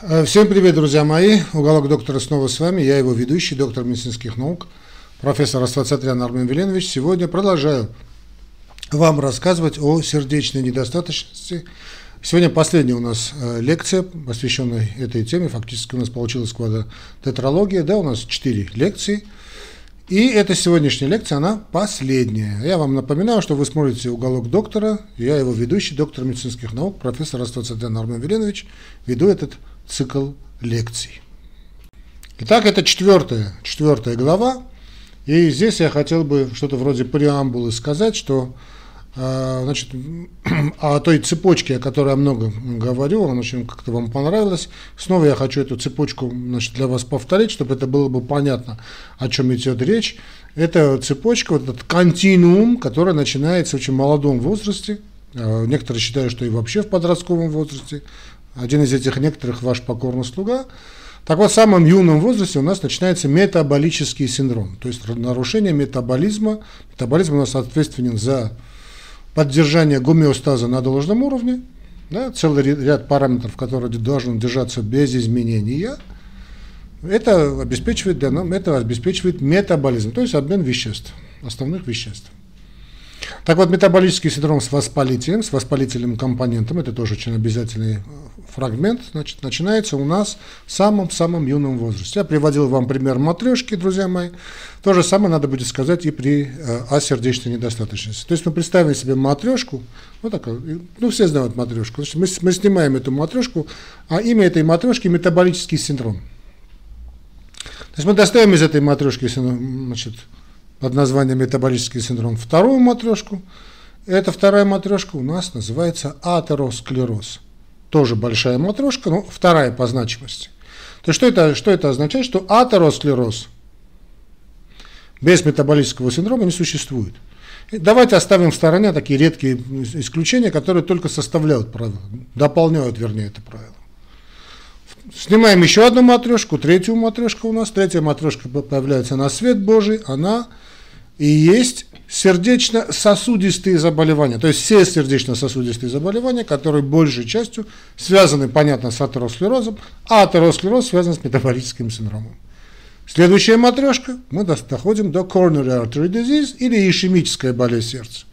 Э, всем привет, друзья мои. Уголок доктора снова с вами. Я его ведущий, доктор медицинских наук, профессор Аствацатрян Армен Веленович. Сегодня продолжаю вам рассказывать о сердечной недостаточности. Сегодня последняя у нас э, лекция, посвященная этой теме. Фактически у нас получилась тетралогия. Да, у нас четыре лекции. И эта сегодняшняя лекция, она последняя. Я вам напоминаю, что вы смотрите «Уголок доктора». Я его ведущий, доктор медицинских наук, профессор Аствацатрян Армен Веленович. Веду этот цикл лекций. Итак, это четвертая, четвертая глава. И здесь я хотел бы что-то вроде преамбулы сказать, что э, значит, о той цепочке, о которой я много говорю, она очень как-то вам понравилась. Снова я хочу эту цепочку значит, для вас повторить, чтобы это было бы понятно, о чем идет речь. Это цепочка, вот этот континуум, который начинается в очень молодом возрасте. Э, некоторые считают, что и вообще в подростковом возрасте. Один из этих некоторых ваш покорный слуга. Так вот, в самом юном возрасте у нас начинается метаболический синдром, то есть нарушение метаболизма. Метаболизм у нас ответственен за поддержание гомеостаза на должном уровне, да, целый ряд параметров, которые должны держаться без изменения. Это обеспечивает, для нас, это обеспечивает метаболизм, то есть обмен веществ, основных веществ. Так вот, метаболический синдром с воспалителем, с воспалительным компонентом, это тоже очень обязательный э, фрагмент, значит, начинается у нас в самом-самом юном возрасте. Я приводил вам пример матрешки, друзья мои. То же самое надо будет сказать и при э, асердечной недостаточности. То есть мы представим себе матрешку, вот такая, ну все знают матрешку, значит, мы, мы снимаем эту матрешку, а имя этой матрешки метаболический синдром. То есть мы достаем из этой матрешки значит, под названием метаболический синдром вторую матрешку. Эта вторая матрешка у нас называется атеросклероз. Тоже большая матрешка, но вторая по значимости. То что это, что это означает? Что атеросклероз без метаболического синдрома не существует. Давайте оставим в стороне такие редкие исключения, которые только составляют правило, дополняют, вернее, это правило. Снимаем еще одну матрешку, третью матрешку у нас. Третья матрешка появляется на свет Божий, она и есть сердечно-сосудистые заболевания, то есть все сердечно-сосудистые заболевания, которые большей частью связаны, понятно, с атеросклерозом, а атеросклероз связан с метаболическим синдромом. Следующая матрешка, мы доходим до coronary artery disease или ишемическая болезнь сердца.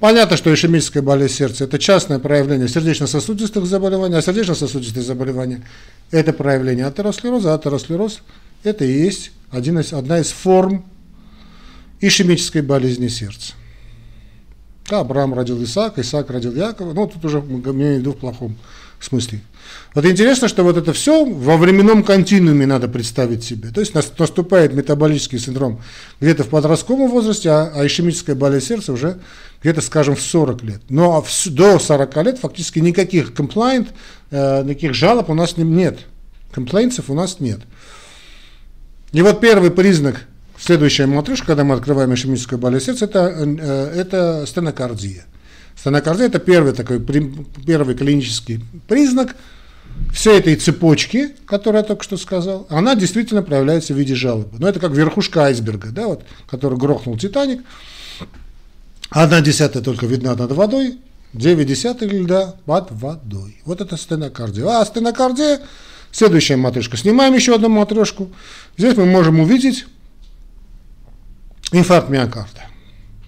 Понятно, что ишемическая болезнь сердца – это частное проявление сердечно-сосудистых заболеваний, а сердечно-сосудистые заболевания – это проявление атеросклероза, а атеросклероз – это и есть один из, одна из форм ишемической болезни сердца. Да, Авраам родил Исаака, Исаак родил Якова, ну тут уже мы имеем в в плохом смысле. Вот интересно, что вот это все во временном континууме надо представить себе. То есть наступает метаболический синдром где-то в подростковом возрасте, а, а ишемическая болезнь сердца уже где-то, скажем, в 40 лет. Но до 40 лет фактически никаких комплайнт, э, никаких жалоб у нас нет. Комплайнцев у нас нет. И вот первый признак Следующая матрешка, когда мы открываем ишемическую болезнь сердца, это, э, это стенокардия. Стенокардия – это первый такой первый клинический признак всей этой цепочки, которую я только что сказал, она действительно проявляется в виде жалобы. Но это как верхушка айсберга, да, вот, который грохнул Титаник. Одна десятая только видна над водой, девять десятых льда под водой. Вот это стенокардия. А стенокардия – следующая матрешка. Снимаем еще одну матрешку. Здесь мы можем увидеть инфаркт миокарда.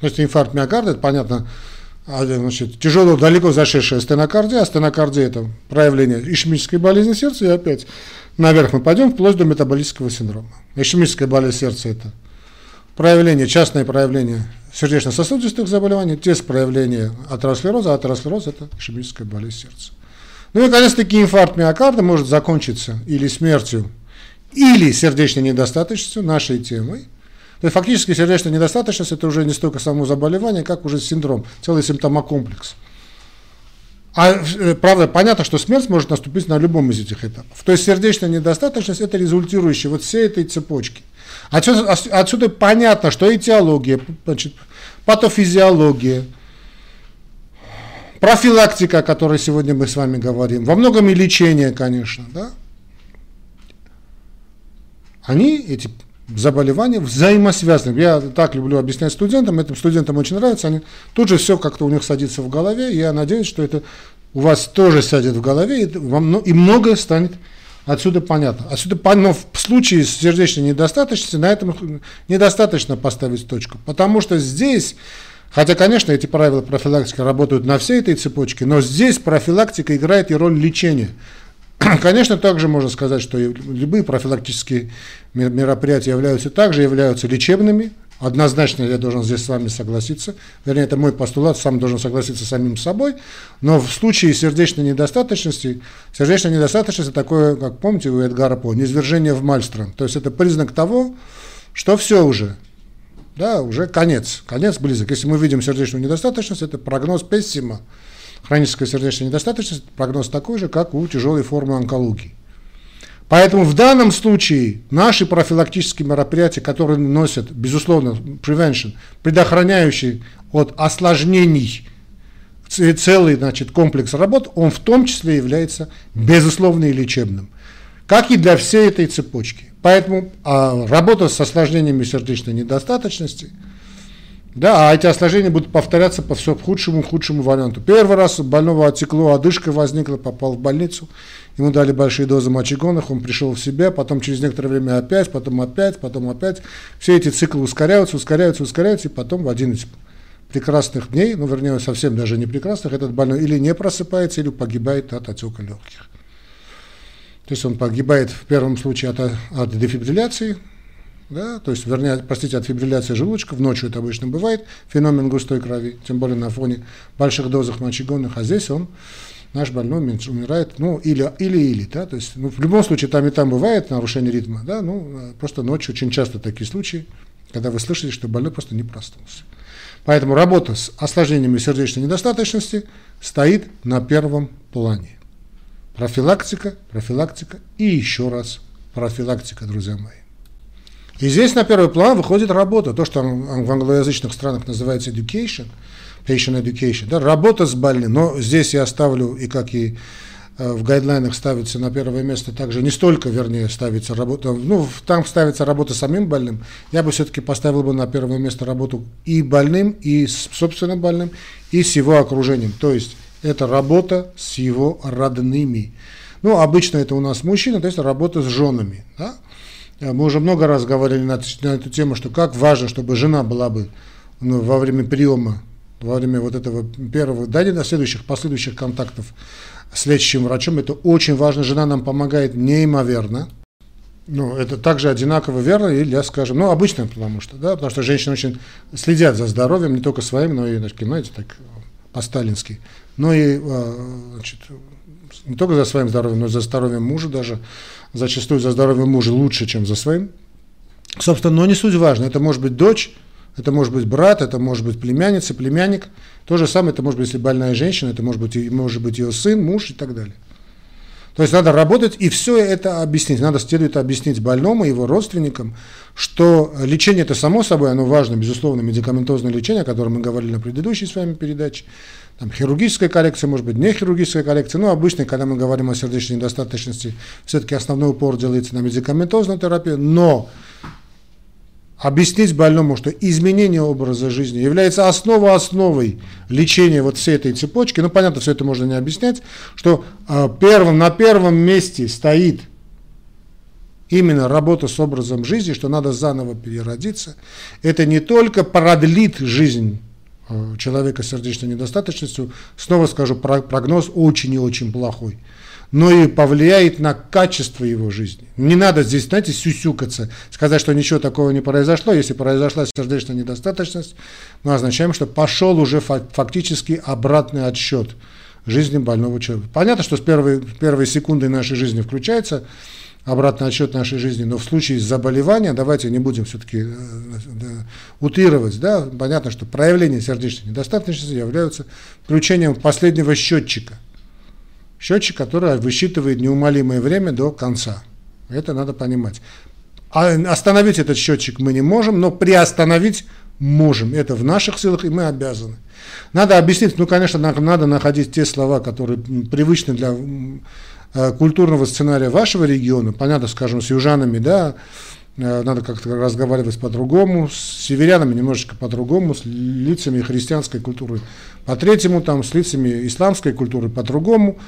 То есть инфаркт миокарда, это понятно, значит, тяжело, далеко зашедшая стенокардия, а стенокардия это проявление ишемической болезни сердца, и опять наверх мы пойдем вплоть до метаболического синдрома. Ишемическая болезнь сердца это проявление, частное проявление сердечно-сосудистых заболеваний, тест проявления атеросклероза, а атеросклероз это ишемическая болезнь сердца. Ну и, наконец-таки, инфаркт миокарда может закончиться или смертью, или сердечной недостаточностью нашей темой – то есть фактически сердечная недостаточность это уже не столько само заболевание, как уже синдром, целый симптомокомплекс. А э, правда, понятно, что смерть может наступить на любом из этих этапов. То есть сердечная недостаточность это результирующая вот всей этой цепочки. Отсюда, отсюда понятно, что этиология, значит, патофизиология, профилактика, о которой сегодня мы с вами говорим, во многом и лечение, конечно, да, они, эти заболевания взаимосвязаны. Я так люблю объяснять студентам, этим студентам очень нравится, они тут же все как-то у них садится в голове, я надеюсь, что это у вас тоже сядет в голове, и, вам, и многое станет отсюда понятно. Отсюда, но в случае с сердечной недостаточностью на этом недостаточно поставить точку, потому что здесь Хотя, конечно, эти правила профилактики работают на всей этой цепочке, но здесь профилактика играет и роль лечения. Конечно, также можно сказать, что любые профилактические мероприятия являются также являются лечебными. Однозначно я должен здесь с вами согласиться. Вернее, это мой постулат, сам должен согласиться с самим собой. Но в случае сердечной недостаточности, сердечная недостаточность это такое, как помните у Эдгара По, низвержение в мальстром. То есть это признак того, что все уже, да, уже конец, конец близок. Если мы видим сердечную недостаточность, это прогноз пессима. Хроническая сердечная недостаточность, прогноз такой же, как у тяжелой формы онкологии. Поэтому в данном случае наши профилактические мероприятия, которые носят, безусловно, prevention, предохраняющий от осложнений целый значит, комплекс работ, он в том числе является безусловно и лечебным. Как и для всей этой цепочки. Поэтому а, работа с осложнениями сердечной недостаточности, да, а эти осложнения будут повторяться по все худшему худшему варианту. Первый раз больного отекло, одышка возникла, попал в больницу, ему дали большие дозы мочегонных, он пришел в себя, потом через некоторое время опять, потом опять, потом опять. Все эти циклы ускоряются, ускоряются, ускоряются, и потом в один из прекрасных дней, ну, вернее, совсем даже не прекрасных, этот больной или не просыпается, или погибает от отека легких. То есть он погибает в первом случае от, от дефибрилляции, да, то есть, вернее, простите, от фибрилляции желудочка, в ночью это обычно бывает, феномен густой крови, тем более на фоне больших дозах мочегонных, а здесь он, наш больной умирает, ну, или, или, или, да, то есть, ну, в любом случае, там и там бывает нарушение ритма, да, ну, просто ночью очень часто такие случаи, когда вы слышите, что больной просто не проснулся. Поэтому работа с осложнениями сердечной недостаточности стоит на первом плане. Профилактика, профилактика и еще раз профилактика, друзья мои. И здесь на первый план выходит работа, то, что в англоязычных странах называется education, patient education, да, работа с больным. Но здесь я ставлю, и как и э, в гайдлайнах ставится на первое место также не столько, вернее, ставится работа, ну, там ставится работа самим больным, я бы все-таки поставил бы на первое место работу и больным, и с собственным больным, и с его окружением. То есть это работа с его родными. Ну, обычно это у нас мужчина, то есть работа с женами. Да? Мы уже много раз говорили на, на эту тему, что как важно, чтобы жена была бы ну, во время приема, во время вот этого первого, да, не до следующих, последующих контактов с лечащим врачом, это очень важно. Жена нам помогает неимоверно. Ну, это также одинаково верно и для, скажем, ну, обычно, потому что, да, потому что женщины очень следят за здоровьем, не только своим, но и, знаете, так по-сталински но и а, значит, не только за своим здоровьем, но и за здоровьем мужа даже, зачастую за здоровьем мужа лучше, чем за своим. Собственно, но не суть важно, это может быть дочь, это может быть брат, это может быть племянница, племянник. То же самое, это может быть, если больная женщина, это может быть, может быть ее сын, муж и так далее. То есть надо работать и все это объяснить. Надо следует объяснить больному, его родственникам, что лечение это само собой, оно важно, безусловно, медикаментозное лечение, о котором мы говорили на предыдущей с вами передаче. Там хирургическая коррекция, может быть, не хирургическая коррекция. Но обычно, когда мы говорим о сердечной недостаточности, все-таки основной упор делается на медикаментозную терапию. Но объяснить больному, что изменение образа жизни является основой основой лечения вот всей этой цепочки, ну понятно, все это можно не объяснять, что э, первым, на первом месте стоит именно работа с образом жизни, что надо заново переродиться, это не только продлит жизнь человека с сердечной недостаточностью, снова скажу, прогноз очень и очень плохой – но и повлияет на качество его жизни. Не надо здесь, знаете, сюсюкаться, сказать, что ничего такого не произошло. Если произошла сердечная недостаточность, мы означаем, что пошел уже фактически обратный отсчет жизни больного человека. Понятно, что с первой, первой секунды нашей жизни включается обратный отсчет нашей жизни, но в случае заболевания, давайте не будем все-таки э, утрировать, да, понятно, что проявления сердечной недостаточности являются включением последнего счетчика – Счетчик, который высчитывает неумолимое время до конца. Это надо понимать. А остановить этот счетчик мы не можем, но приостановить можем. Это в наших силах, и мы обязаны. Надо объяснить, ну, конечно, надо находить те слова, которые привычны для культурного сценария вашего региона. Понятно, скажем, с южанами, да, э, надо как-то разговаривать по-другому, с северянами немножечко по-другому, с лицами христианской культуры по-третьему, там, с лицами исламской культуры по-другому,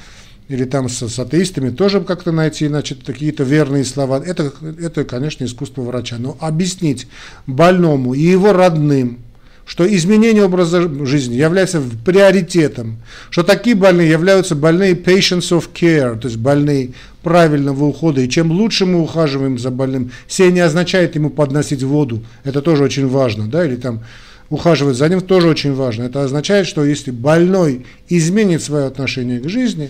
или там с, с атеистами тоже как-то найти, значит, какие-то верные слова. Это, это, конечно, искусство врача. Но объяснить больному и его родным, что изменение образа жизни является приоритетом, что такие больные являются больные patients of care, то есть больные правильного ухода, и чем лучше мы ухаживаем за больным, все не означает ему подносить воду, это тоже очень важно, да, или там ухаживать за ним тоже очень важно. Это означает, что если больной изменит свое отношение к жизни,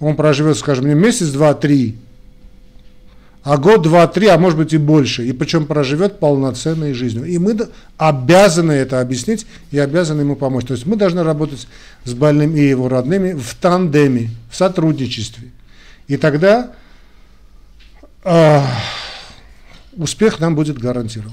он проживет, скажем, месяц, два, три, а год, два, три, а может быть и больше, и причем проживет полноценной жизнью. И мы обязаны это объяснить и обязаны ему помочь. То есть мы должны работать с больным и его родными в тандеме, в сотрудничестве. И тогда э, успех нам будет гарантирован.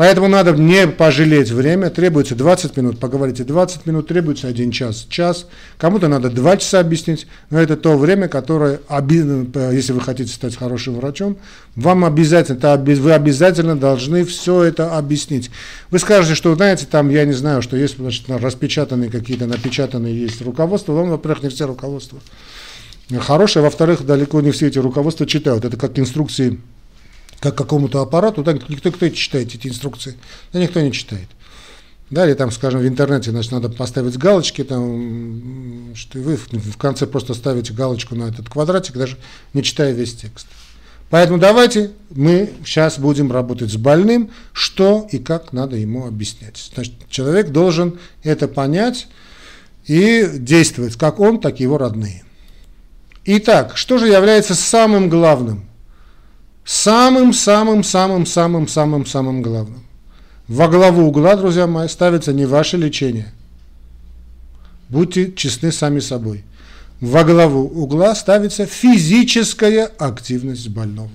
Поэтому надо не пожалеть время, требуется 20 минут, поговорите 20 минут, требуется 1 час, час. Кому-то надо 2 часа объяснить, но это то время, которое, если вы хотите стать хорошим врачом, вам обязательно, вы обязательно должны все это объяснить. Вы скажете, что, знаете, там, я не знаю, что есть значит, распечатанные какие-то, напечатанные есть руководства, вам, во-первых, не все руководства хорошие, во-вторых, далеко не все эти руководства читают. Это как инструкции как какому-то аппарату, да, никто, кто читает эти инструкции? Да никто не читает. Да, или там, скажем, в интернете, значит, надо поставить галочки, там, что вы в конце просто ставите галочку на этот квадратик, даже не читая весь текст. Поэтому давайте мы сейчас будем работать с больным, что и как надо ему объяснять. Значит, человек должен это понять и действовать, как он, так и его родные. Итак, что же является самым главным? Самым-самым-самым-самым-самым главным. Во главу угла, друзья мои, ставится не ваше лечение. Будьте честны сами собой. Во главу угла ставится физическая активность больного.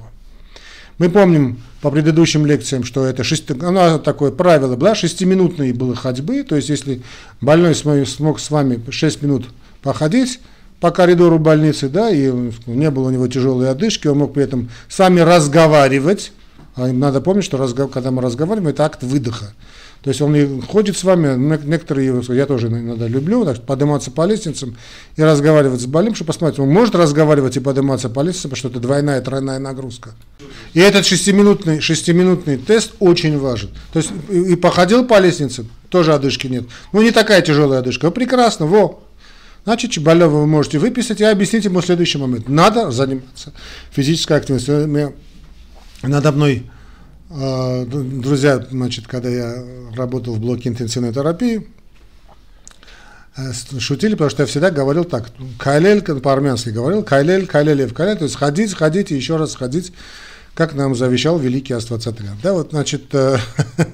Мы помним по предыдущим лекциям, что это шесть, оно такое правило было, шестиминутные было ходьбы, то есть если больной смог с вами 6 минут походить, по коридору больницы, да, и не было у него тяжелой одышки, он мог при этом с вами разговаривать. А надо помнить, что разгов... когда мы разговариваем, это акт выдоха. То есть он ходит с вами, некоторые, я тоже иногда люблю, так, подниматься по лестницам и разговаривать с больным, чтобы посмотреть, он может разговаривать и подниматься по лестнице, потому что это двойная, тройная нагрузка. И этот шестиминутный, шестиминутный тест очень важен. То есть и походил по лестнице, тоже одышки нет. Ну не такая тяжелая одышка, прекрасно, во, Значит, Чебалева вы можете выписать и объяснить ему следующий момент. Надо заниматься физической активностью. Надо мной, э, друзья, значит, когда я работал в блоке интенсивной терапии, э, шутили, потому что я всегда говорил так, кайлель, по-армянски говорил, кайлель, кайлелев, кайлель, то есть ходить, ходить и еще раз ходить как нам завещал великий Аствацатрян. Да, вот, значит, э,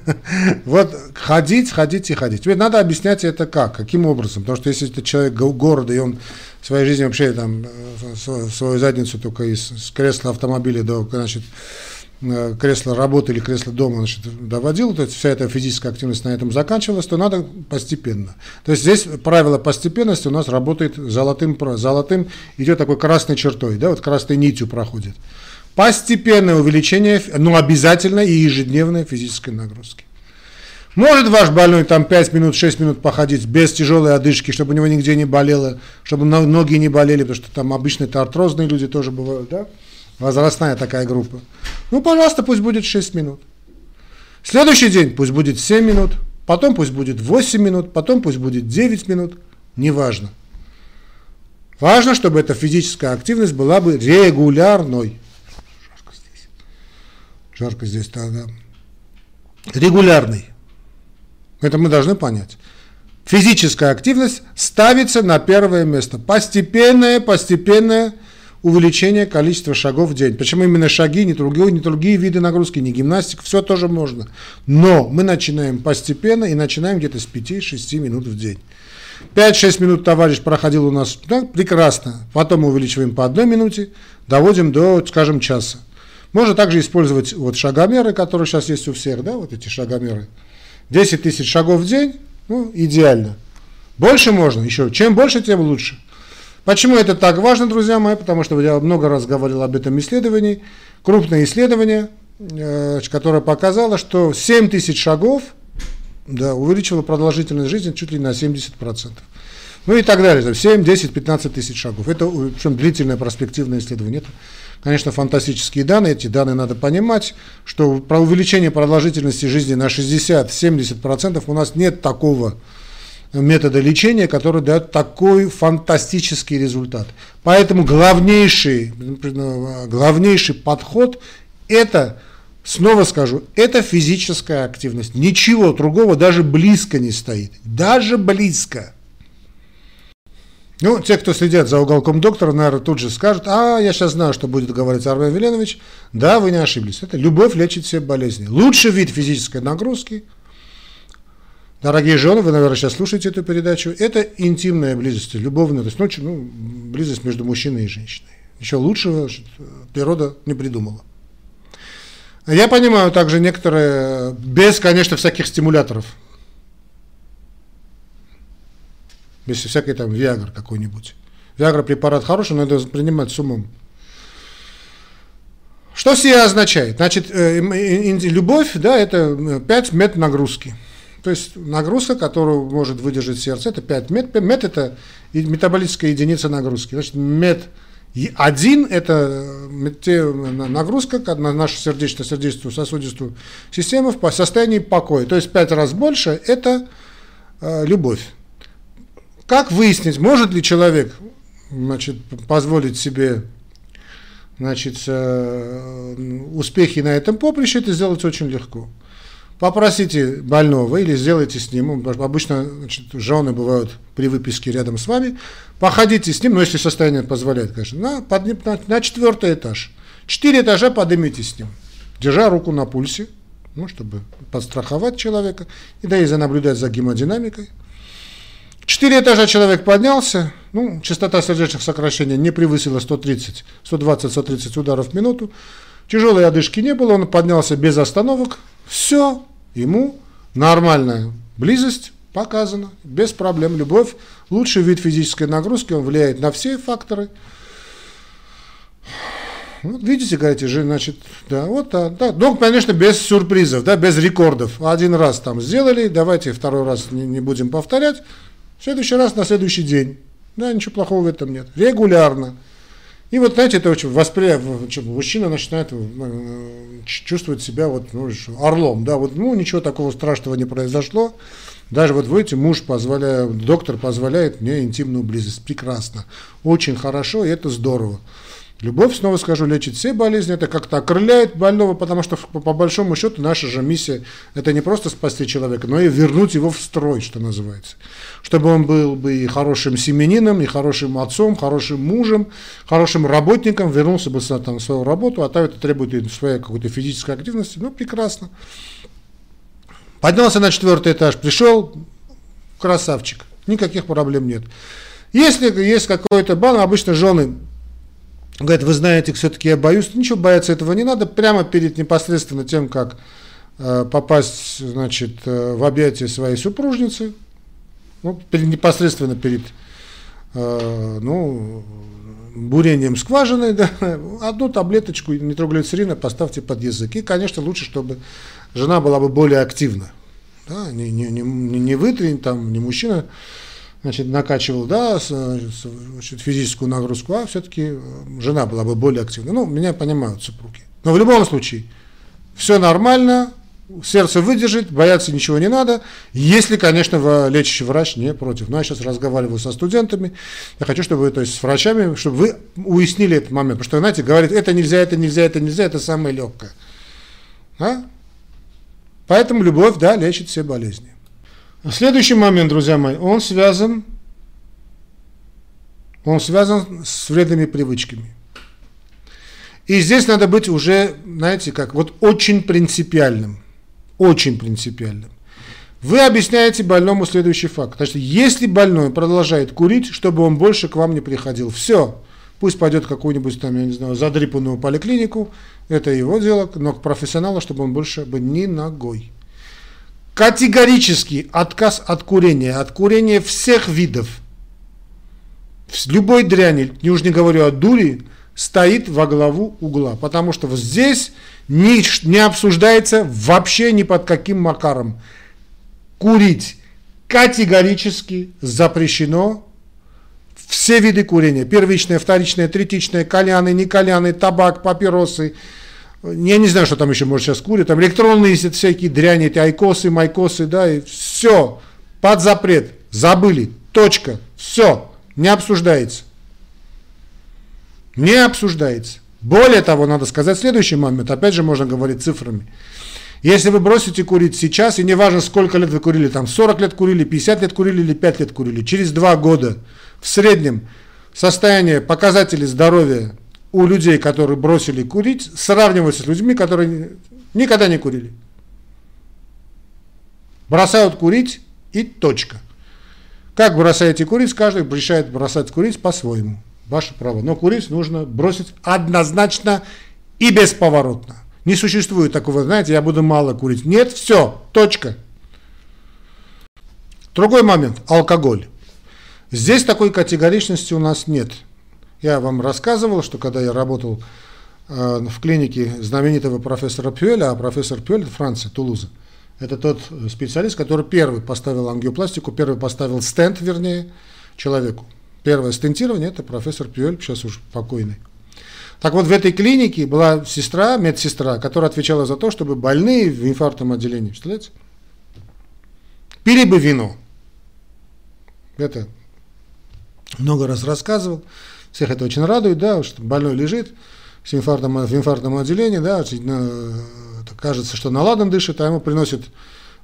вот ходить, ходить и ходить. Тебе надо объяснять это как, каким образом, потому что если это человек города, и он в своей жизни вообще там э, свою задницу только из, из кресла автомобиля до, значит, э, кресло работы или кресло дома значит, доводил, то есть вся эта физическая активность на этом заканчивалась, то надо постепенно. То есть здесь правило постепенности у нас работает золотым, золотым идет такой красной чертой, да, вот красной нитью проходит. Постепенное увеличение, но обязательно и ежедневной физической нагрузки. Может ваш больной там 5 минут, 6 минут походить без тяжелой одышки, чтобы у него нигде не болело, чтобы ноги не болели, потому что там обычно это артрозные люди тоже бывают, да? Возрастная такая группа. Ну, пожалуйста, пусть будет 6 минут. Следующий день пусть будет 7 минут, потом пусть будет 8 минут, потом пусть будет 9 минут, неважно. Важно, чтобы эта физическая активность была бы регулярной жарко здесь тогда, регулярный. Это мы должны понять. Физическая активность ставится на первое место. Постепенное, постепенное увеличение количества шагов в день. Почему именно шаги, не другие, не другие виды нагрузки, не гимнастика, все тоже можно. Но мы начинаем постепенно и начинаем где-то с 5-6 минут в день. 5-6 минут товарищ проходил у нас, да, прекрасно. Потом увеличиваем по одной минуте, доводим до, скажем, часа. Можно также использовать вот шагомеры, которые сейчас есть у всех, да, вот эти шагомеры. 10 тысяч шагов в день, ну, идеально. Больше можно, еще, чем больше, тем лучше. Почему это так важно, друзья мои? Потому что я много раз говорил об этом исследовании. Крупное исследование, э, которая показала, что 7 тысяч шагов да, увеличила продолжительность жизни чуть ли на 70%. Ну и так далее, 7, 10, 15 тысяч шагов. Это причем длительное перспективное исследование. Это, конечно, фантастические данные. Эти данные надо понимать, что про увеличение продолжительности жизни на 60-70% у нас нет такого метода лечения, который дает такой фантастический результат. Поэтому главнейший, главнейший подход – это, снова скажу, это физическая активность. Ничего другого даже близко не стоит. Даже близко. Ну, те, кто следят за уголком доктора, наверное, тут же скажут, а, я сейчас знаю, что будет говорить Армен Веленович. Да, вы не ошиблись. Это любовь лечит все болезни. Лучший вид физической нагрузки, дорогие жены, вы, наверное, сейчас слушаете эту передачу, это интимная близость, любовная, то есть, ну, ну близость между мужчиной и женщиной. Еще лучшего природа не придумала. Я понимаю также некоторые, без, конечно, всяких стимуляторов, Если всякий там Виагр какой-нибудь. Виагра препарат хороший, но надо принимать с умом. Что сия означает? Значит, э, любовь, да, это 5 мет нагрузки. То есть нагрузка, которую может выдержать сердце, это 5 мет. Мет это метаболическая единица нагрузки. Значит, мет один – это нагрузка на нашу сердечно-сердечную сосудистую систему в состоянии покоя. То есть 5 раз больше – это э, любовь. Как выяснить, может ли человек значит, позволить себе значит, э, успехи на этом поприще, это сделать очень легко. Попросите больного или сделайте с ним, обычно значит, жены бывают при выписке рядом с вами, походите с ним, ну если состояние позволяет, конечно, на, подним, на, на четвертый этаж. Четыре этажа поднимите с ним, держа руку на пульсе, ну, чтобы подстраховать человека, и да и за наблюдать за гемодинамикой. Четыре этажа человек поднялся, ну, частота сердечных сокращений не превысила 130, 120-130 ударов в минуту. Тяжелой одышки не было, он поднялся без остановок. Все, ему нормальная близость показана, без проблем. Любовь, лучший вид физической нагрузки, он влияет на все факторы. Вот видите, говорите, же, значит, да, вот, да, да. Ну, конечно, без сюрпризов, да, без рекордов. Один раз там сделали, давайте второй раз не, не будем повторять. Следующий раз на следующий день. Да, ничего плохого в этом нет. Регулярно. И вот, знаете, это очень восприятие, мужчина начинает э, чувствовать себя вот ну, орлом, да, вот, ну, ничего такого страшного не произошло. Даже вот, видите, муж позволяет, доктор позволяет мне интимную близость. Прекрасно. Очень хорошо, и это здорово. Любовь, снова скажу, лечит все болезни, это как-то окрыляет больного, потому что по, большому счету наша же миссия это не просто спасти человека, но и вернуть его в строй, что называется. Чтобы он был бы и хорошим семенином, и хорошим отцом, хорошим мужем, хорошим работником, вернулся бы там, в свою работу, а там это требует своей какой-то физической активности, ну прекрасно. Поднялся на четвертый этаж, пришел, красавчик, никаких проблем нет. Если есть какой-то бан, обычно жены говорит, вы знаете, все-таки я боюсь, ничего бояться этого не надо, прямо перед непосредственно тем, как э, попасть, значит, э, в объятия своей супружницы, ну, перед, непосредственно перед, э, ну, бурением скважины, да, одну таблеточку нитроглицерина поставьте под язык. И, конечно, лучше, чтобы жена была бы более активна. Да, не, не, не, не вы, там, не мужчина, значит, накачивал, да, значит, физическую нагрузку, а все-таки э, жена была бы более активна. Ну, меня понимают супруги. Но в любом случае, все нормально, сердце выдержит, бояться ничего не надо, если, конечно, лечащий врач не против. Но я сейчас разговариваю со студентами, я хочу, чтобы вы, то есть с врачами, чтобы вы уяснили этот момент, потому что, знаете, говорит, это нельзя, это нельзя, это нельзя, это самое легкое. А? Поэтому любовь, да, лечит все болезни. Следующий момент, друзья мои, он связан, он связан с вредными привычками. И здесь надо быть уже, знаете, как, вот очень принципиальным. Очень принципиальным. Вы объясняете больному следующий факт. Значит, если больной продолжает курить, чтобы он больше к вам не приходил, все, пусть пойдет в какую-нибудь там, я не знаю, задрипанную поликлинику, это его дело, но к профессионалу, чтобы он больше бы ни ногой. Категорический отказ от курения, от курения всех видов. Любой дряни, не уж не говорю о дури, стоит во главу угла, потому что здесь не, не обсуждается вообще ни под каким макаром. Курить категорически запрещено все виды курения. Первичное, вторичное, третичное, кальяны, не кальяны, табак, папиросы. Я не знаю, что там еще, может, сейчас курят. Там электронные всякие дряни, эти айкосы, майкосы, да, и все. Под запрет. Забыли. Точка. Все. Не обсуждается. Не обсуждается. Более того, надо сказать следующий момент. Опять же, можно говорить цифрами. Если вы бросите курить сейчас, и неважно, сколько лет вы курили, там 40 лет курили, 50 лет курили или 5 лет курили, через 2 года в среднем состояние показателей здоровья у людей, которые бросили курить, сравнивается с людьми, которые никогда не курили. Бросают курить и точка. Как бросаете курить, каждый решает бросать курить по-своему. Ваше право. Но курить нужно бросить однозначно и бесповоротно. Не существует такого, знаете, я буду мало курить. Нет, все, точка. Другой момент – алкоголь. Здесь такой категоричности у нас нет. Я вам рассказывал, что когда я работал э, в клинике знаменитого профессора Пюэля, а профессор Пюэль – Франция, Тулуза, это тот специалист, который первый поставил ангиопластику, первый поставил стенд, вернее, человеку. Первое стентирование – это профессор Пюэль, сейчас уже покойный. Так вот, в этой клинике была сестра, медсестра, которая отвечала за то, чтобы больные в инфарктном отделении, представляете, пили бы вино. Это много раз рассказывал. Всех это очень радует, да, что больной лежит с инфарктом, в инфарктном отделении, да, кажется, что наладан дышит, а ему приносят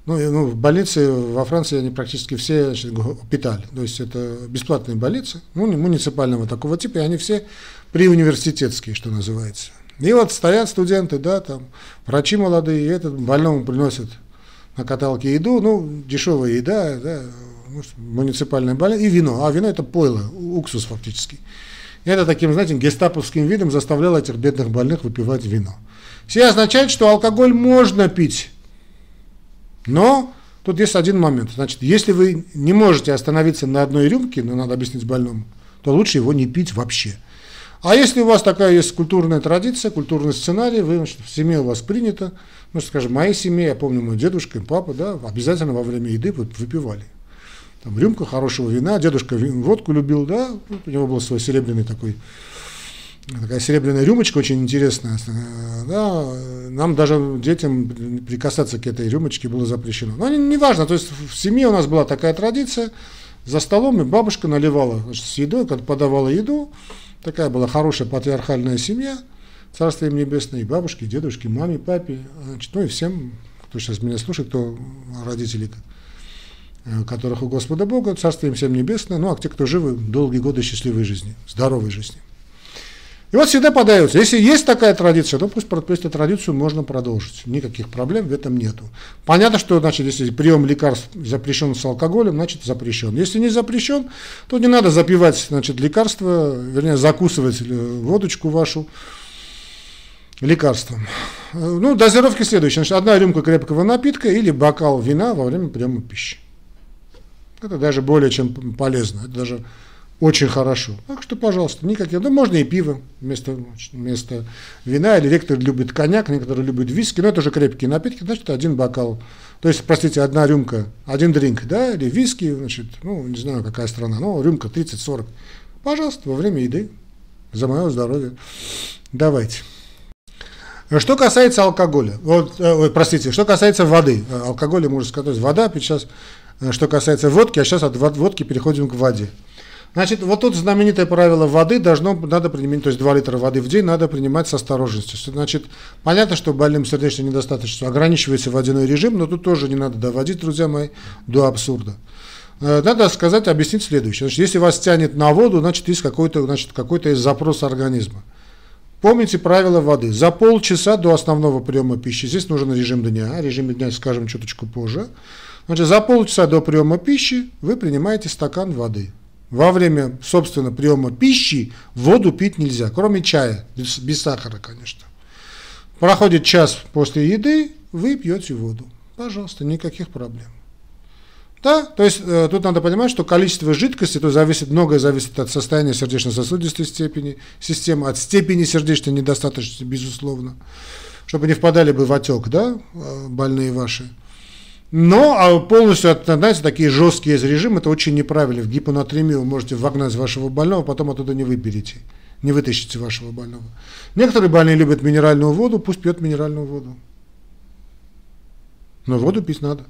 ну, ну, в больнице во Франции они практически все значит, питали. То есть это бесплатные больницы, ну, муниципального такого типа, и они все приуниверситетские, что называется. И вот стоят студенты, да, там, врачи молодые, и этот больному приносят на каталке еду, ну, дешевая еда, да, ну, муниципальная больница, и вино. А вино это пойло, уксус фактически. Это таким, знаете, гестаповским видом заставляло этих бедных больных выпивать вино. Все означает, что алкоголь можно пить, но тут есть один момент. Значит, если вы не можете остановиться на одной рюмке, но надо объяснить больному, то лучше его не пить вообще. А если у вас такая есть культурная традиция, культурный сценарий, вы, значит, в семье у вас принято, ну, скажем, моей семье, я помню, мой дедушка и папа, да, обязательно во время еды выпивали. Там рюмку хорошего вина, дедушка водку любил, да, у него был свой серебряный такой такая серебряная рюмочка очень интересная. Да, нам даже детям прикасаться к этой рюмочке было запрещено. Но не, важно, то есть в семье у нас была такая традиция, за столом и бабушка наливала значит, с едой, когда подавала еду, такая была хорошая патриархальная семья, царство им небесное, и бабушке, и дедушке, маме, папе, значит, ну и всем, кто сейчас меня слушает, кто родители, которых у Господа Бога, царство им всем небесное, ну а те, кто живы, долгие годы счастливой жизни, здоровой жизни. И вот всегда подается. Если есть такая традиция, то пусть, пусть эту традицию можно продолжить. Никаких проблем в этом нету. Понятно, что значит, если прием лекарств запрещен с алкоголем, значит запрещен. Если не запрещен, то не надо запивать значит, лекарство, вернее, закусывать э, водочку вашу лекарством. Э, ну, дозировки следующие. Значит, одна рюмка крепкого напитка или бокал вина во время приема пищи. Это даже более чем полезно. Это даже очень хорошо. Так что, пожалуйста, никаких. Ну, можно и пиво вместо, вместо вина. Или некоторые любят коньяк, некоторые любят виски. Но это уже крепкие напитки, значит, один бокал. То есть, простите, одна рюмка, один дринк, да, или виски, значит, ну, не знаю, какая страна, но рюмка 30-40. Пожалуйста, во время еды. За мое здоровье. Давайте. Что касается алкоголя, вот, э, простите, что касается воды, алкоголя можно сказать, вода, сейчас, что касается водки, а сейчас от водки переходим к воде. Значит, вот тут знаменитое правило воды должно, надо принимать, то есть 2 литра воды в день надо принимать с осторожностью. Значит, понятно, что больным сердечной недостаточностью ограничивается водяной режим, но тут тоже не надо доводить, друзья мои, до абсурда. Э, надо сказать, объяснить следующее. Значит, если вас тянет на воду, значит, есть какой-то значит, какой запрос организма. Помните правила воды. За полчаса до основного приема пищи, здесь нужен режим дня, режим дня скажем чуточку позже. Значит, за полчаса до приема пищи вы принимаете стакан воды. Во время, собственно, приема пищи воду пить нельзя, кроме чая, без, без сахара, конечно. Проходит час после еды, вы пьете воду. Пожалуйста, никаких проблем. Да, то есть э, тут надо понимать, что количество жидкости, то зависит, многое зависит от состояния сердечно-сосудистой степени, системы, от степени сердечной недостаточности, безусловно, чтобы не впадали бы в отек, да, э, больные ваши. Но а полностью, знаете, такие жесткие режимы, это очень неправильно. В гипонатремию вы можете вогнать вашего больного, потом оттуда не выберете, не вытащите вашего больного. Некоторые больные любят минеральную воду, пусть пьет минеральную воду. Но воду пить надо.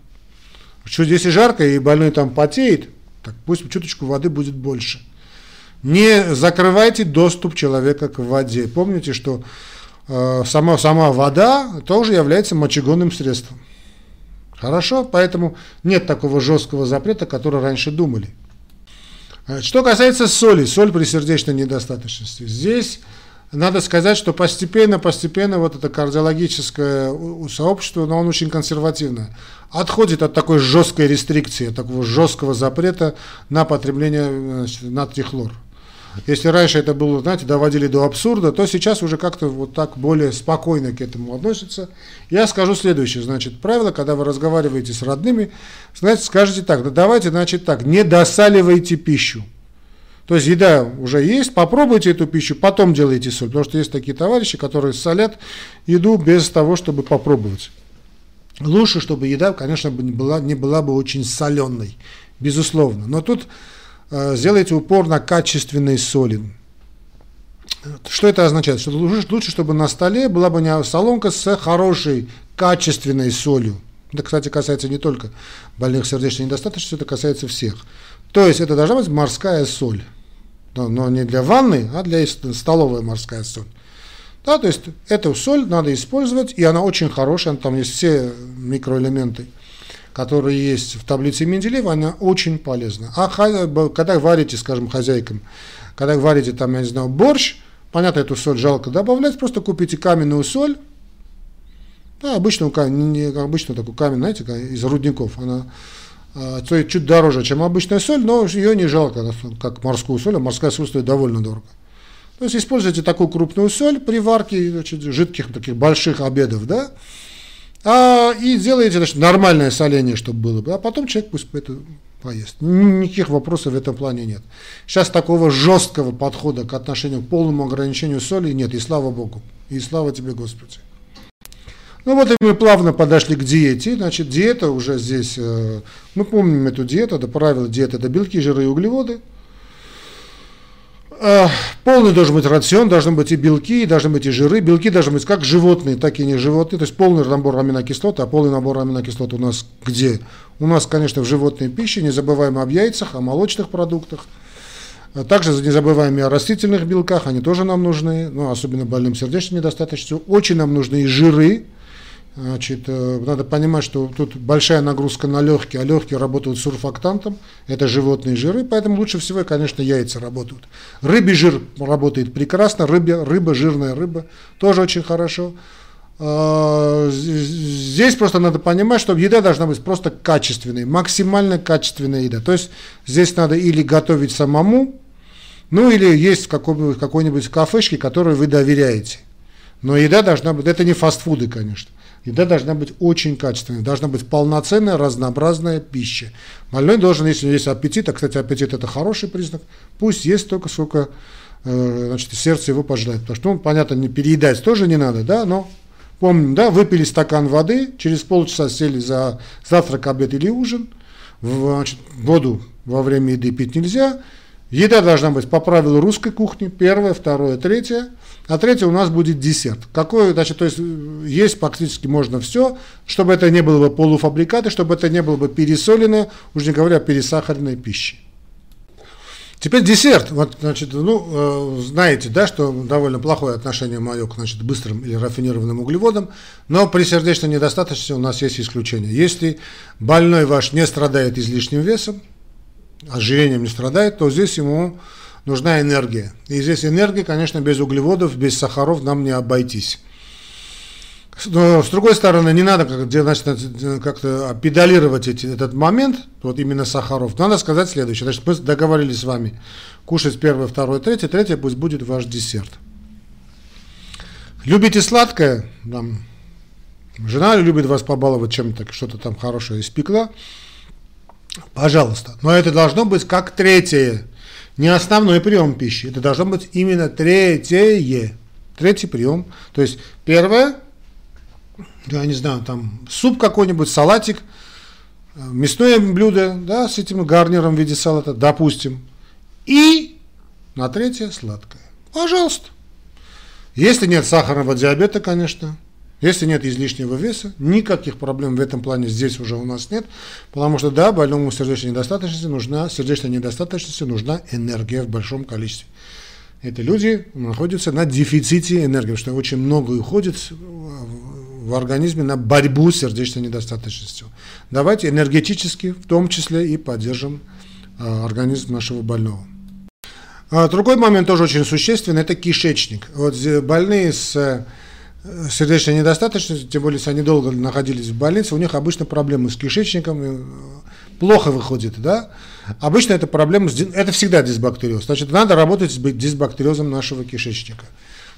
Что здесь и жарко, и больной там потеет, так пусть чуточку воды будет больше. Не закрывайте доступ человека к воде. Помните, что э, сама, сама вода тоже является мочегонным средством. Хорошо? Поэтому нет такого жесткого запрета, который раньше думали. Э, что касается соли, соль при сердечной недостаточности. Здесь надо сказать, что постепенно, постепенно вот это кардиологическое сообщество, но оно очень консервативное, отходит от такой жесткой рестрикции, от такого жесткого запрета на потребление значит, натрий хлор. Если раньше это было, знаете, доводили до абсурда, то сейчас уже как-то вот так более спокойно к этому относятся. Я скажу следующее, значит, правило, когда вы разговариваете с родными, знаете, скажите так, да давайте, значит, так, не досаливайте пищу. То есть еда уже есть, попробуйте эту пищу, потом делайте соль, потому что есть такие товарищи, которые солят еду без того, чтобы попробовать. Лучше, чтобы еда, конечно, не была, не была бы очень соленой, безусловно. Но тут сделайте упор на качественной соли. Что это означает? Что лучше, чтобы на столе была бы не солонка с хорошей, качественной солью. Это, кстати, касается не только больных сердечной недостаточностью, это касается всех. То есть это должна быть морская соль. Но, но не для ванны, а для столовая морская соль. Да, то есть эту соль надо использовать, и она очень хорошая, там есть все микроэлементы которые есть в таблице Менделеева, она очень полезна. А когда варите, скажем, хозяйкам, когда варите там, я не знаю, борщ, понятно, эту соль жалко добавлять, просто купите каменную соль, да, обычную, не обычную такую каменную, знаете, из рудников, она а, стоит чуть дороже, чем обычная соль, но ее не жалко, как морскую соль, а морская соль стоит довольно дорого. То есть используйте такую крупную соль при варке значит, жидких таких больших обедов, да, а, и делаете значит, нормальное соление, чтобы было бы, а потом человек пусть это поест. Никаких вопросов в этом плане нет. Сейчас такого жесткого подхода к отношению к полному ограничению соли нет, и слава Богу, и слава тебе, Господи. Ну вот и мы плавно подошли к диете. Значит, диета уже здесь, э, мы помним эту диету, это правило диеты, это белки, жиры и углеводы. Э, полный должен быть рацион, должны быть и белки, должны быть и жиры. Белки должны быть как животные, так и не животные. То есть полный набор аминокислот, а полный набор аминокислот у нас где? У нас, конечно, в животной пище, не забываем об яйцах, о молочных продуктах. А также не забываем и о растительных белках, они тоже нам нужны, ну, особенно больным сердечной недостаточностью. Очень нам нужны и жиры, Значит, э, надо понимать, что тут большая нагрузка на легкие, а легкие работают сурфактантом, это животные жиры, поэтому лучше всего, конечно, яйца работают. Рыбий жир работает прекрасно, рыба, рыба жирная рыба, тоже очень хорошо. А, здесь просто надо понимать, что еда должна быть просто качественной, максимально качественная еда. То есть здесь надо или готовить самому, ну или есть в какой-нибудь, кафешке, которой вы доверяете. Но еда должна быть, это не фастфуды, конечно. Еда должна быть очень качественной, должна быть полноценная, разнообразная пища. Больной должен, если есть аппетит, а, кстати, аппетит это хороший признак, пусть есть столько, сколько э, значит, сердце его пожелает. Потому что, ну, понятно, не переедать тоже не надо, да, но помним, да, выпили стакан воды, через полчаса сели за завтрак, обед или ужин, значит, воду во время еды пить нельзя, еда должна быть по правилу русской кухни, первое, второе, третье, а третье у нас будет десерт. Какой, значит, то есть есть практически можно все, чтобы это не было бы полуфабрикаты, чтобы это не было бы пересоленное, уже не говоря пересахаренной пище. Теперь десерт. Вот, значит, ну, э, знаете, да, что довольно плохое отношение мое к значит, быстрым или рафинированным углеводам, но при сердечной недостаточности у нас есть исключение. Если больной ваш не страдает излишним весом, ожирением не страдает, то здесь ему нужна энергия. И здесь энергия, конечно, без углеводов, без сахаров нам не обойтись. Но, с другой стороны, не надо как-то педалировать эти, этот момент, вот именно сахаров. Надо сказать следующее. Значит, мы договорились с вами кушать первое, второе, третье. Третье пусть будет ваш десерт. Любите сладкое? Там, жена любит вас побаловать чем-то, что-то там хорошее испекла. Пожалуйста. Но это должно быть как третье. Не основной прием пищи. Это должно быть именно третье. Третий прием. То есть первое, я не знаю, там суп какой-нибудь, салатик, мясное блюдо, да, с этим гарниром в виде салата, допустим. И на третье сладкое. Пожалуйста. Если нет сахарного диабета, конечно, если нет излишнего веса, никаких проблем в этом плане здесь уже у нас нет, потому что да, больному сердечной недостаточности нужна, сердечной недостаточности нужна энергия в большом количестве. Это люди находятся на дефиците энергии, потому что очень много уходит в организме на борьбу с сердечной недостаточностью. Давайте энергетически, в том числе и поддержим э, организм нашего больного. А другой момент тоже очень существенный – это кишечник. Вот больные с сердечной недостаточностью, тем более, если они долго находились в больнице, у них обычно проблемы с кишечником, э, плохо выходит, да? Обычно это проблема, это всегда дисбактериоз. Значит, надо работать с дисбактериозом нашего кишечника.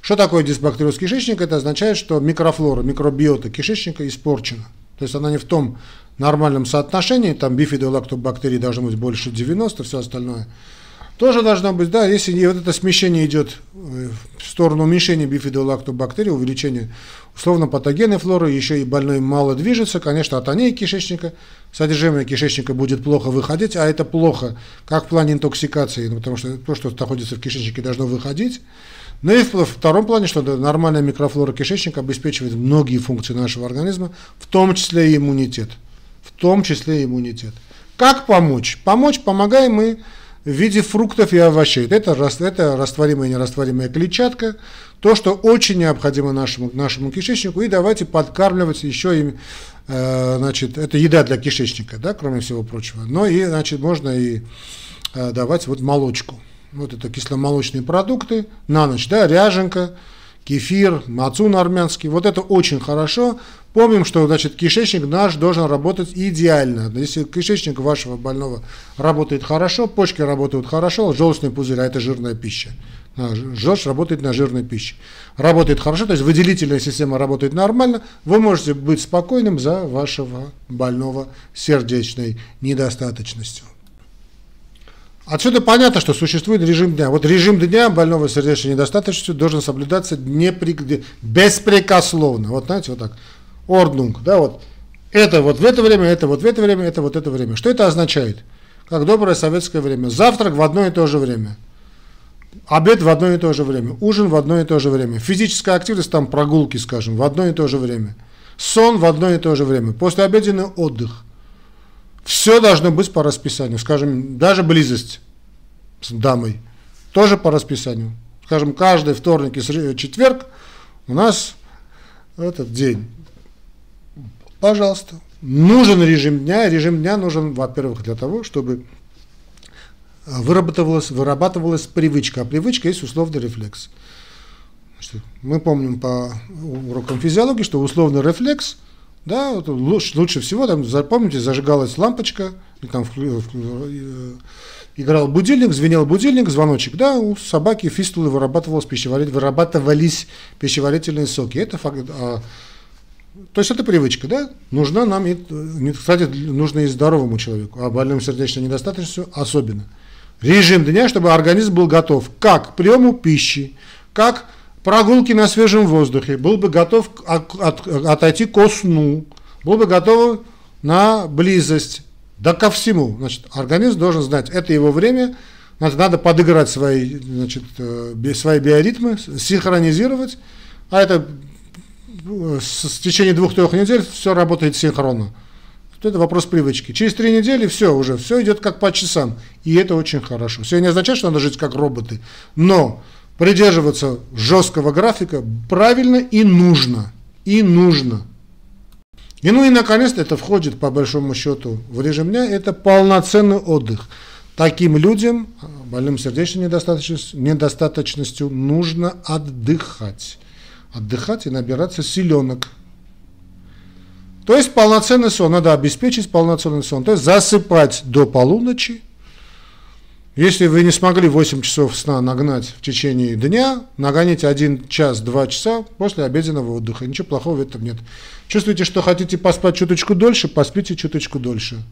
Что такое дисбактериоз кишечника? Это означает, что микрофлора, микробиота кишечника испорчена. То есть она не в том нормальном соотношении, там бифидолактобактерий должно быть больше 90, все остальное – тоже должно быть, да, если вот это смещение идет э, в сторону уменьшения бифидолактобактерий, увеличения условно патогенной флоры, еще и больной мало движется, конечно, от анеи кишечника, содержимое кишечника будет плохо выходить, а это плохо как в плане интоксикации, ну, потому что то, что находится в кишечнике, должно выходить. Ну и в втором плане, что нормальная микрофлора кишечника обеспечивает многие функции нашего организма, в том числе и иммунитет. В том числе и иммунитет. Как помочь? Помочь помогаем мы в виде фруктов и овощей. Это, это растворимая и нерастворимая клетчатка, то, что очень необходимо нашему, нашему кишечнику, и давайте подкармливать еще им, э, значит, это еда для кишечника, да, кроме всего прочего, но и, значит, можно и э, давать вот молочку. Вот это кисломолочные продукты на ночь, да, ряженка, кефир, мацун армянский. Вот это очень хорошо. Помним, что значит, кишечник наш должен работать идеально. Если кишечник вашего больного работает хорошо, почки работают хорошо, желчный пузырь, а это жирная пища. Желчь работает на жирной пище. Работает хорошо, то есть выделительная система работает нормально, вы можете быть спокойным за вашего больного сердечной недостаточностью. Отсюда понятно, что существует режим дня. Вот режим дня больного сердечной недостаточностью должен соблюдаться непри... беспрекословно. Вот знаете, вот так. Орднунг, да, вот. Это вот в это время, это вот в это время, это вот это время. Что это означает? Как доброе советское время. Завтрак в одно и то же время. Обед в одно и то же время. Ужин в одно и то же время. Физическая активность, там прогулки, скажем, в одно и то же время. Сон в одно и то же время. Послеобеденный отдых – все должно быть по расписанию. Скажем, даже близость с дамой тоже по расписанию. Скажем, каждый вторник и четверг у нас этот день. Пожалуйста. Нужен режим дня. Режим дня нужен, во-первых, для того, чтобы вырабатывалась, вырабатывалась привычка. А привычка есть условный рефлекс. Мы помним по урокам физиологии, что условный рефлекс – да, вот лучше, лучше всего, там, помните, зажигалась лампочка, там э, играл будильник, звенел будильник, звоночек, да, у собаки фистулы вырабатывалось пищеваритель, вырабатывались пищеварительные соки. Это факт. А, то есть это привычка, да? Нужна нам, и, кстати, нужно и здоровому человеку, а больным сердечной недостаточностью особенно. Режим дня, чтобы организм был готов как к приему пищи, как прогулки на свежем воздухе, был бы готов от, от, отойти ко сну, был бы готов на близость, да ко всему. Значит, организм должен знать, это его время, надо, надо подыграть свои, значит, э, свои биоритмы, синхронизировать, а это э, в течение двух-трех недель все работает синхронно. Это вопрос привычки. Через три недели все уже, все идет как по часам. И это очень хорошо. Все не означает, что надо жить как роботы. Но придерживаться жесткого графика правильно и нужно. И нужно. И ну и наконец это входит по большому счету в режим дня, это полноценный отдых. Таким людям, больным сердечной недостаточностью, недостаточностью нужно отдыхать. Отдыхать и набираться силенок. То есть полноценный сон, надо обеспечить полноценный сон. То есть засыпать до полуночи, если вы не смогли 8 часов сна нагнать в течение дня, нагоните 1 час, 2 часа после обеденного отдыха. Ничего плохого в этом нет. Чувствуете, что хотите поспать чуточку дольше, поспите чуточку дольше.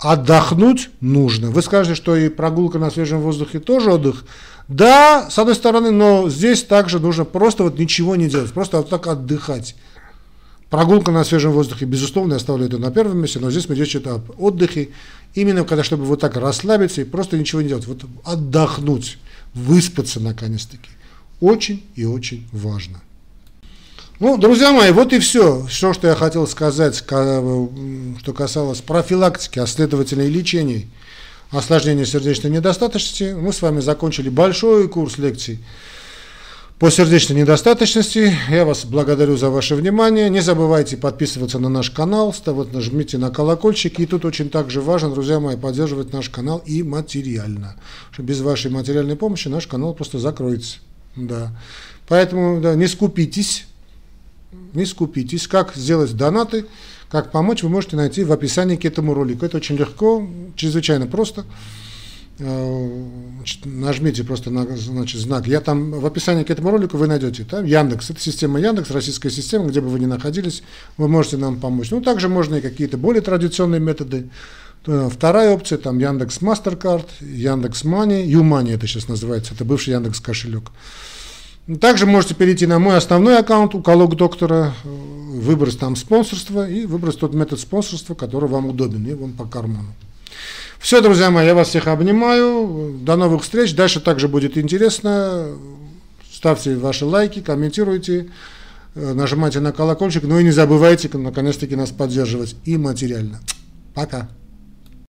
отдохнуть нужно. Вы скажете, что и прогулка на свежем воздухе тоже отдых. Да, с одной стороны, но здесь также нужно просто вот ничего не делать, просто вот так отдыхать. Прогулка на свежем воздухе, безусловно, я оставлю это на первом месте, но здесь мы идет что-то об отдыхе, именно когда, чтобы вот так расслабиться и просто ничего не делать, вот отдохнуть, выспаться наконец-таки. Очень и очень важно. Ну, друзья мои, вот и все, все, что я хотел сказать, что касалось профилактики, а следовательно и лечения осложнения сердечной недостаточности. Мы с вами закончили большой курс лекций по сердечной недостаточности. Я вас благодарю за ваше внимание. Не забывайте подписываться на наш канал, вот нажмите на колокольчик. И тут очень также важно, друзья мои, поддерживать наш канал и материально. Что без вашей материальной помощи наш канал просто закроется. Да. Поэтому да, не скупитесь, не скупитесь. Как сделать донаты, как помочь, вы можете найти в описании к этому ролику. Это очень легко, чрезвычайно просто. Э, нажмите просто на значит, знак. Я там в описании к этому ролику вы найдете. Там Яндекс. Это система Яндекс, российская система, где бы вы ни находились, вы можете нам помочь. Ну, также можно и какие-то более традиционные методы. Э, вторая опция, там Яндекс Мастеркард, Яндекс Мани, Юмани это сейчас называется, это бывший Яндекс кошелек. Также можете перейти на мой основной аккаунт, уколок доктора, э, выбрать там спонсорство и выбрать тот метод спонсорства, который вам удобен и вам по карману. Все, друзья мои, я вас всех обнимаю. До новых встреч. Дальше также будет интересно. Ставьте ваши лайки, комментируйте, э, нажимайте на колокольчик. Ну и не забывайте, наконец-таки, нас поддерживать и материально. Пока.